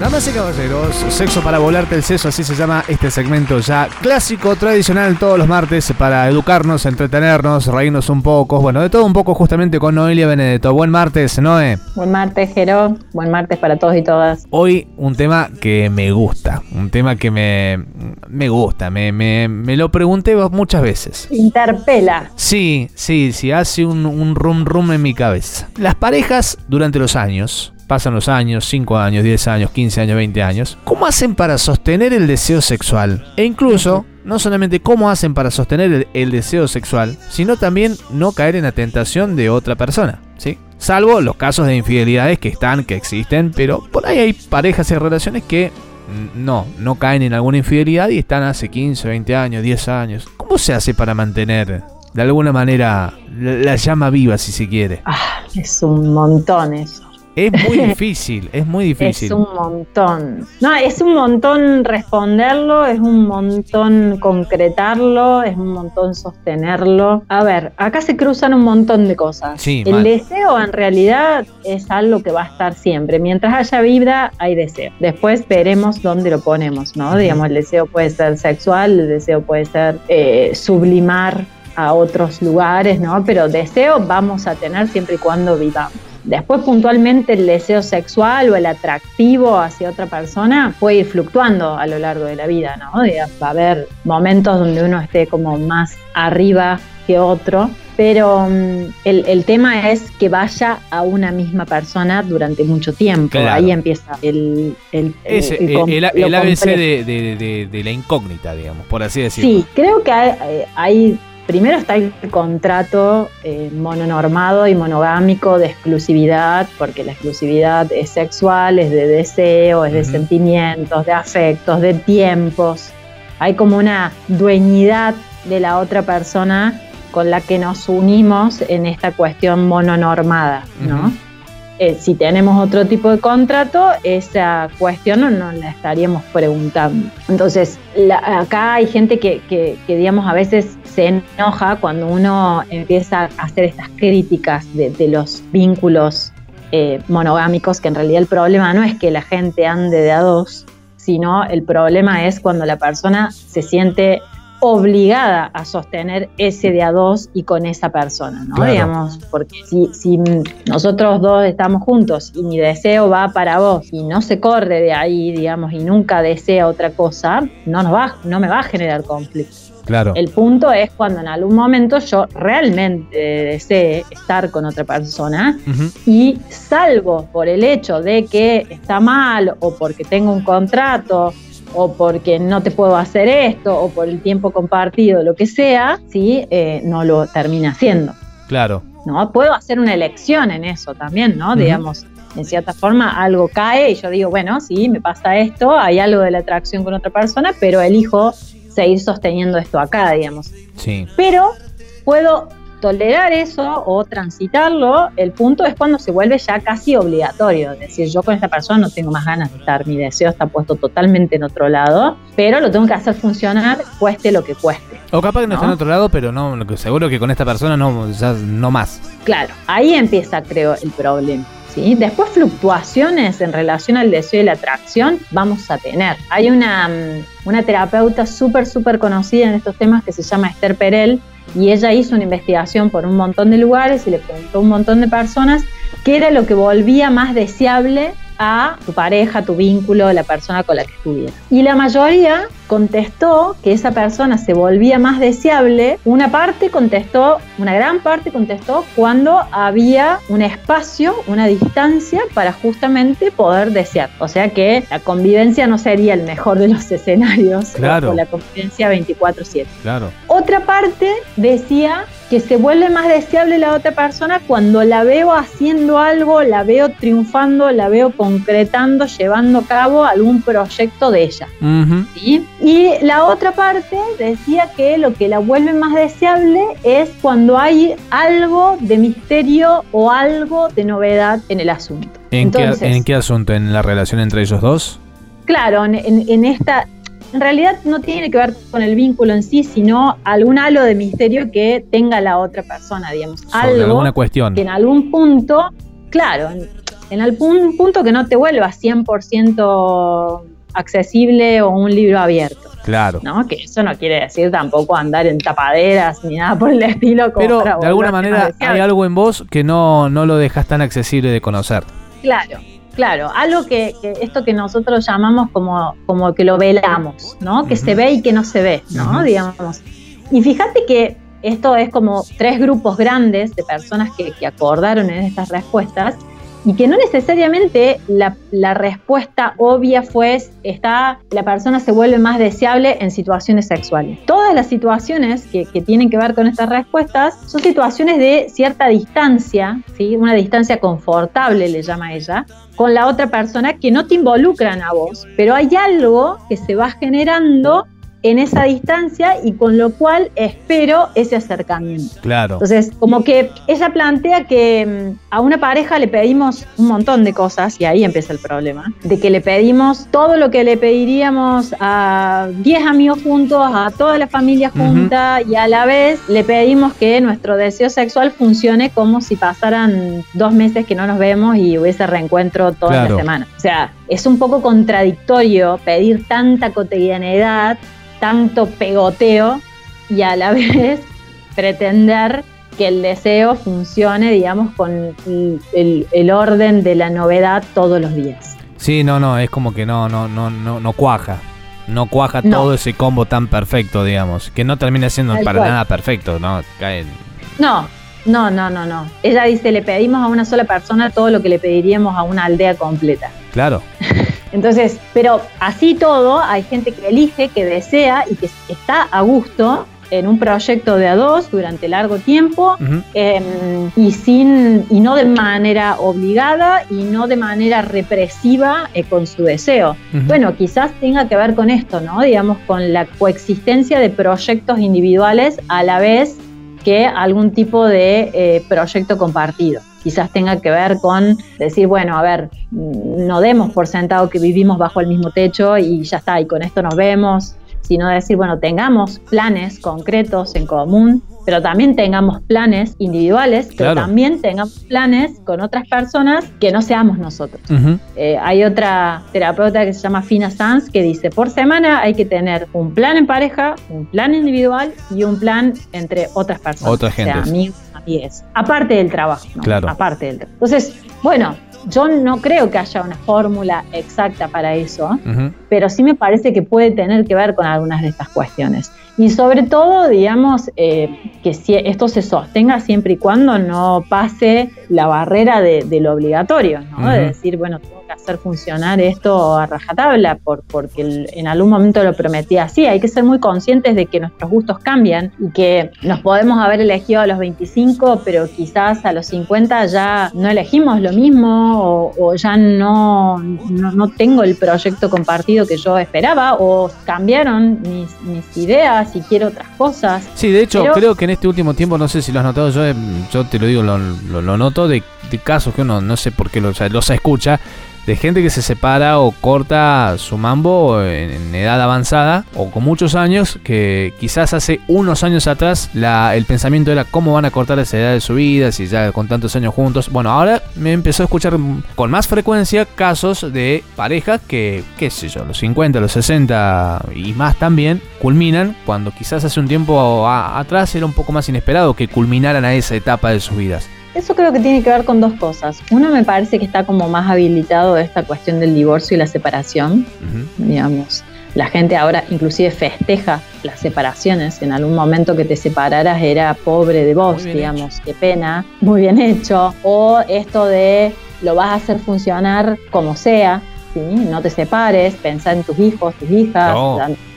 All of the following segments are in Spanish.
Damas y caballeros, sexo para volarte el seso, así se llama este segmento ya clásico, tradicional todos los martes para educarnos, entretenernos, reírnos un poco, bueno, de todo un poco justamente con Noelia Benedetto. Buen martes, Noé. Buen martes, Jero. Buen martes para todos y todas. Hoy un tema que me gusta, un tema que me, me gusta, me, me, me lo pregunté muchas veces. Interpela. Sí, sí, sí, hace un, un rum rum en mi cabeza. Las parejas durante los años pasan los años, 5 años, 10 años, 15 años, 20 años, ¿cómo hacen para sostener el deseo sexual? E incluso, no solamente cómo hacen para sostener el, deseo sexual, sino también no caer en la tentación de otra persona, ¿sí? Salvo los casos de infidelidades que están, que existen, pero por ahí hay parejas y relaciones que no, no caen en alguna infidelidad y están hace 15, 20 años, 10 años. ¿Cómo se hace para mantener de alguna manera la, la llama viva, si se quiere? Ah, es un montón eso. Es muy difícil, es muy difícil. Es un montón. No, es un montón responderlo, es un montón concretarlo, es un montón sostenerlo. A ver, acá se cruzan un montón de cosas. Sí, El mal. deseo en realidad es algo que va a estar siempre. Mientras haya vibra, hay deseo. Después veremos dónde lo ponemos, ¿no? Digamos, el deseo puede ser sexual, el deseo puede ser eh, sublimar a otros lugares, ¿no? Pero deseo vamos a tener siempre y cuando vivamos. Después puntualmente el deseo sexual o el atractivo hacia otra persona puede ir fluctuando a lo largo de la vida, ¿no? Va a haber momentos donde uno esté como más arriba que otro, pero mm, el, el tema es que vaya a una misma persona durante mucho tiempo. Claro. Ahí empieza el... el, Es el- ABC de- de- de la incógnita, digamos, por así decirlo. Sí, creo que hay, eh, hay- primero está el contrato eh, mononormado y monogámico de exclusividad, porque la exclusividad es sexual, es de deseo, es de sentimientos, de afectos, de tiempos. Hay como una dueñidad de la otra persona con la que nos unimos en esta cuestión mononormada, ¿no? Eh, si tenemos otro tipo de contrato, esa cuestión no nos la estaríamos preguntando. Entonces, acá hay gente que, digamos, a veces se enoja cuando uno empieza a hacer estas críticas de, de los vínculos eh, monogámicos, que en realidad el problema no es que la gente ande de a dos, sino el problema es cuando la persona se siente obligada a sostener ese de a dos y con esa persona, ¿no? Claro. Digamos, porque si, si nosotros dos estamos juntos y mi deseo va para vos y no se corre de ahí, digamos, y nunca desea otra cosa, no, nos va, no me va a generar conflicto. Claro. El punto es cuando en algún momento yo realmente desee estar con otra persona y salvo por el hecho de que está mal o porque tengo un contrato o porque no te puedo hacer esto o por el tiempo compartido, lo que sea, sí, eh, no lo termina haciendo. Claro. ¿no? Puedo hacer una elección en eso también, ¿no? Digamos, en cierta forma algo cae y yo digo, bueno, sí, me pasa esto, hay algo de la atracción con otra persona, pero elijo seguir sosteniendo esto acá, digamos. Sí. Pero puedo tolerar eso o transitarlo, el punto es cuando se vuelve ya casi obligatorio, es decir, yo con esta persona no tengo más ganas de estar, mi deseo está puesto totalmente en otro lado, pero lo tengo que hacer funcionar, cueste lo que cueste. O capaz que no, ¿No? está en otro lado, pero no, seguro que con esta persona no, ya no más. Claro, ahí empieza, creo, el problema. ¿sí? Después, fluctuaciones en relación al deseo y la atracción vamos a tener. Hay una, mm, una terapeuta súper, súper conocida en estos temas que se llama Esther Perel y ella hizo una investigación por un montón de lugares y le preguntó a un montón de personas qué era lo que volvía más deseable a tu pareja, tu vínculo, la persona con la que estuvieras. Y la mayoría contestó que esa persona se volvía más deseable. Una parte contestó, una gran parte contestó cuando había un espacio, una distancia para justamente poder desear. O sea que la convivencia no sería el mejor de los escenarios Claro. o la convivencia 24/7. Claro. otra parte decía que se vuelve más deseable la otra persona cuando la veo haciendo algo, la veo triunfando, la veo concretando, llevando a cabo algún proyecto de ella. Y la otra parte decía que lo que la vuelve más deseable es cuando hay algo de misterio o algo de novedad en el asunto. ¿En, qué, asunto? ¿En la relación entre ellos dos? Claro, en esta en realidad no tiene que ver con el vínculo en sí, sino algún halo de misterio que tenga la otra persona, digamos. Sobre alguna cuestión. Que en algún punto, claro, en, algún punto que no te vuelva 100% accesible o un libro abierto. Claro. ¿no? Que eso no quiere decir tampoco andar en tapaderas ni nada por el estilo. Pero de alguna manera hay algo en vos que no, no lo dejas tan accesible de conocer. Claro, Claro, algo que, esto que nosotros llamamos como, como que lo velamos, ¿no? Que se ve y que no se ve, ¿no? Digamos. Y fíjate que esto es como tres grupos grandes de personas que, que acordaron en estas respuestas y que no necesariamente la, respuesta obvia fue está la persona se vuelve más deseable en situaciones sexuales. Todas las situaciones que, tienen que ver con estas respuestas son situaciones de cierta distancia, ¿sí? una distancia confortable le llama ella, con la otra persona que no te involucran a vos, pero hay algo que se va generando en esa distancia y con lo cual espero ese acercamiento. Claro. Entonces, como que ella plantea que mm, a una pareja le pedimos un montón de cosas y ahí empieza el problema, de que le pedimos todo lo que le pediríamos a 10 amigos juntos, a toda la familia junta y a la vez le pedimos que nuestro deseo sexual funcione como si pasaran dos meses que no nos vemos y hubiese reencuentro toda la semana. O sea, es un poco contradictorio pedir tanta cotidianidad tanto pegoteo y a la vez pretender que el deseo funcione, digamos, con el, orden de la novedad todos los días. Sí, no, no, es como que no, no, no, no, no cuaja. No cuaja todo ese combo tan perfecto, digamos. Que no termina siendo para nada perfecto, ¿no? No, no, no, no, no. Ella dice, le pedimos a una sola persona todo lo que le pediríamos a una aldea completa. Claro. Entonces, pero así todo, hay gente que elige, que desea y que está a gusto en un proyecto de a dos durante largo tiempo em, y sin y no de manera obligada y no de manera represiva eh, con su deseo. Bueno, quizás tenga que ver con esto, ¿no? Digamos, con la coexistencia de proyectos individuales a la vez que algún tipo de eh, proyecto compartido. Quizás tenga que ver con decir, bueno, a ver, no demos por sentado que vivimos bajo el mismo techo y ya está, y con esto nos vemos, sino decir, bueno, tengamos planes concretos en común, pero también tengamos planes individuales, pero también tengamos planes con otras personas que no seamos nosotros. Eh, hay otra terapeuta que se llama Fina Sanz que dice, por semana hay que tener un plan en pareja, un plan individual y un plan entre otras personas. Otra gente. O sea, amigos. Aparte del trabajo. Claro. Aparte del trabajo. Entonces, bueno, yo no creo que haya una fórmula exacta para eso, pero sí me parece que puede tener que ver con algunas de estas cuestiones. Y sobre todo, digamos, eh, que si esto se sostenga siempre y cuando no pase la barrera de, lo obligatorio, ¿no? De decir, bueno, hacer funcionar esto a rajatabla por, porque en algún momento lo prometí así. Hay que ser muy conscientes de que nuestros gustos cambian y que nos podemos haber elegido a los 25, pero quizás a los 50 ya no elegimos lo mismo o, ya no, no, tengo el proyecto compartido que yo esperaba o cambiaron mis, mis ideas si quiero otras cosas. Sí, de hecho, creo que en este último tiempo, no sé si lo has notado, yo, yo te lo digo, lo, lo, noto de, casos que uno no sé por qué los, los escucha de gente que se separa o corta su mambo en, edad avanzada o con muchos años, que quizás hace unos años atrás el pensamiento era cómo van a cortar esa edad de su vida, si ya con tantos años juntos. Bueno, ahora me empezó a escuchar con más frecuencia casos de parejas que, qué sé yo, los 50, los 60 y más también, culminan cuando quizás hace un tiempo atrás era un poco más inesperado que culminaran a esa etapa de sus vidas. Eso creo que tiene que ver con dos cosas. Uno me parece que está como más habilitado esta cuestión del divorcio y la separación. Digamos, la gente ahora inclusive festeja las separaciones. En algún momento que te separaras era pobre de vos, digamos, qué pena, muy bien hecho. O esto de lo vas a hacer funcionar como sea, ¿sí? no te separes, pensá en tus hijos, tus hijas,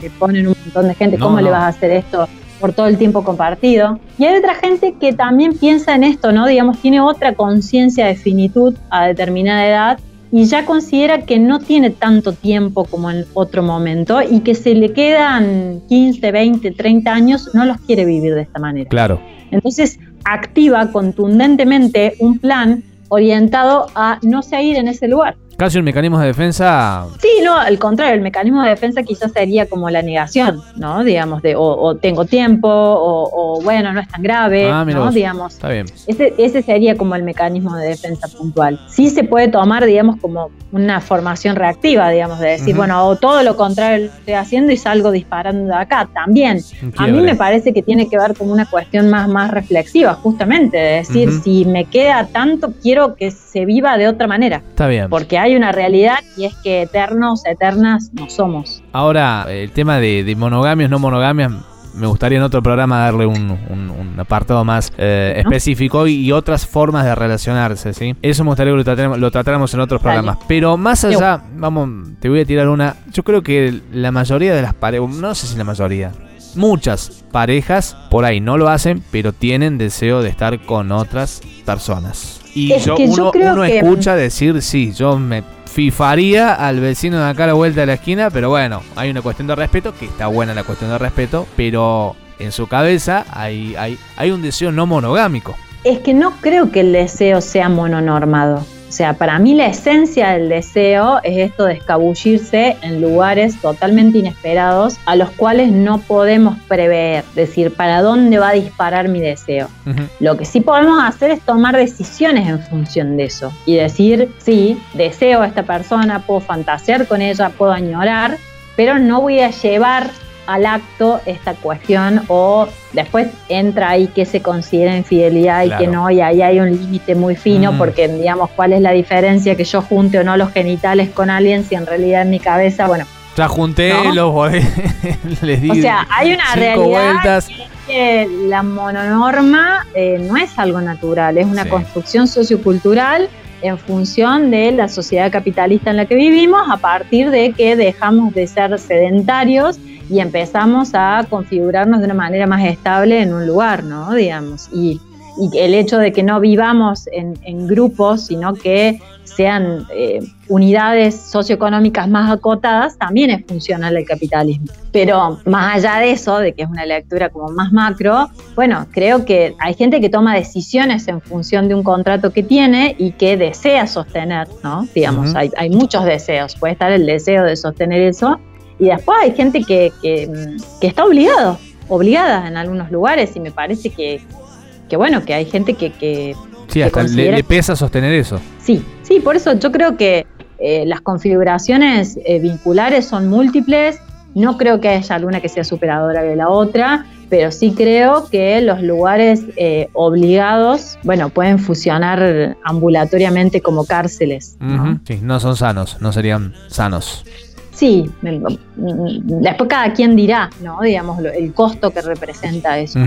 te ponen un montón de gente, ¿cómo le vas a hacer esto por todo el tiempo compartido. Y hay otra gente que también piensa en esto, ¿no? Digamos, tiene otra conciencia de finitud a determinada edad y ya considera que no tiene tanto tiempo como en otro momento y que se le quedan 15, 20, 30 años, no los quiere vivir de esta manera. Claro. Entonces activa contundentemente un plan orientado a no seguir en ese lugar. Casi un mecanismo de defensa. Sí, no, al contrario, el mecanismo de defensa quizás sería como la negación, ¿no? Digamos, de o, tengo tiempo, o, bueno, no es tan grave, ah, ¿no? Digamos. Está bien. Ese, ese sería como el mecanismo de defensa puntual. Sí se puede tomar, digamos, como una formación reactiva, digamos, de decir, bueno, o todo lo contrario lo estoy haciendo y salgo disparando de acá. También. A mí me parece que tiene que ver con una cuestión más, más reflexiva, justamente, de decir, si me queda tanto, quiero que se viva de otra manera. Está bien. Porque hay hay una realidad y es que eternos, eternas no somos. Ahora, el tema de, monogamias, no monogamias, me gustaría en otro programa darle un, apartado más eh, específico y, otras formas de relacionarse, ¿sí? Eso me gustaría que lo tratáramos, en otros programas. Pero más allá, vamos, te voy a tirar una. Yo creo que la mayoría de las parejas, no sé si la mayoría, muchas parejas por ahí no lo hacen, pero tienen deseo de estar con otras personas. Y yo, uno, escucha decir, sí, yo me fifaría al vecino de acá a la vuelta de la esquina, pero bueno, hay una cuestión de respeto, que está buena la cuestión de respeto, pero en su cabeza hay, hay, hay un deseo no monogámico. Es que no creo que el deseo sea mononormado. O sea, para mí la esencia del deseo es esto de escabullirse en lugares totalmente inesperados a los cuales no podemos prever, decir, para dónde va a disparar mi deseo. Lo que sí podemos hacer es tomar decisiones en función de eso y decir, sí, deseo a esta persona, puedo fantasear con ella, puedo añorar, pero no voy a llevar al acto esta cuestión o después entra ahí que se considera infidelidad y que no, y ahí hay un límite muy fino mm. porque digamos cuál es la diferencia que yo junte o no los genitales con alguien si en realidad en mi cabeza, bueno. Ya junté los les di O sea, hay una realidad que la mononorma eh, no es algo natural, es una construcción sociocultural en función de la sociedad capitalista en la que vivimos, a partir de que dejamos de ser sedentarios y empezamos a configurarnos de una manera más estable en un lugar, ¿no? Digamos, y, el hecho de que no vivamos en, grupos, sino que sean eh, unidades socioeconómicas más acotadas, también es funcional el capitalismo. Pero más allá de eso, de que es una lectura como más macro, bueno, creo que hay gente que toma decisiones en función de un contrato que tiene y que desea sostener, ¿no? Digamos, hay, hay muchos deseos. Puede estar el deseo de sostener eso y después hay gente que, que, está obligado, obligada en algunos lugares y me parece que, que bueno, que hay gente que... que sí, hasta le, pesa sostener eso. Sí, sí, por eso yo creo que eh, las configuraciones eh, vinculares son múltiples. No creo que haya alguna que sea superadora de la otra, pero sí creo que los lugares eh, obligados, bueno, pueden fusionar ambulatoriamente como cárceles. Sí, no son sanos, no serían sanos. Sí, después cada quien dirá, ¿no? Digamos, el costo que representa eso.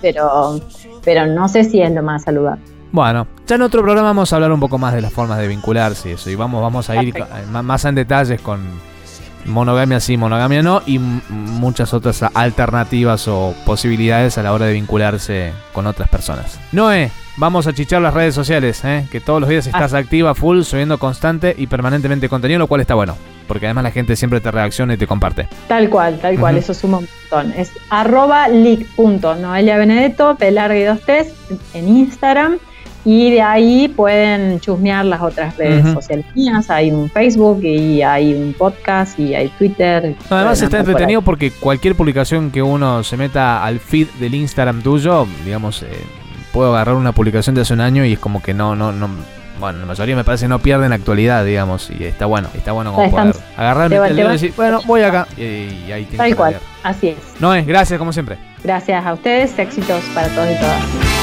pero, pero no sé si es lo más saludable. Bueno, ya en otro programa vamos a hablar un poco más de las formas de vincularse y eso. Y vamos, vamos a ir más en detalles con monogamia sí, monogamia no, y muchas otras alternativas o posibilidades a la hora de vincularse con otras personas. Noé, vamos a chichar las redes sociales, ¿eh? que todos los días estás ah. activa, full, subiendo constante y permanentemente contenido, lo cual está bueno porque además la gente siempre te reacciona y te comparte. Tal cual, tal cual, eso suma un montón. Es arroba leak.noelia Benedetto, y dos test en Instagram. Y de ahí pueden chusmear las otras redes sociales mías. Hay un Facebook y hay un podcast y hay Twitter. además está entretenido porque cualquier publicación que uno se meta al feed del Instagram tuyo, digamos, eh, puedo agarrar una publicación de hace un año y es como que no, no, no bueno, la mayoría me parece no pierden actualidad, digamos, y está bueno, está bueno como poder agarrar el y decir, bueno, voy acá, y, ahí tiene Tal cual, así es. No es, gracias como siempre. Gracias a ustedes, éxitos para todos y todas.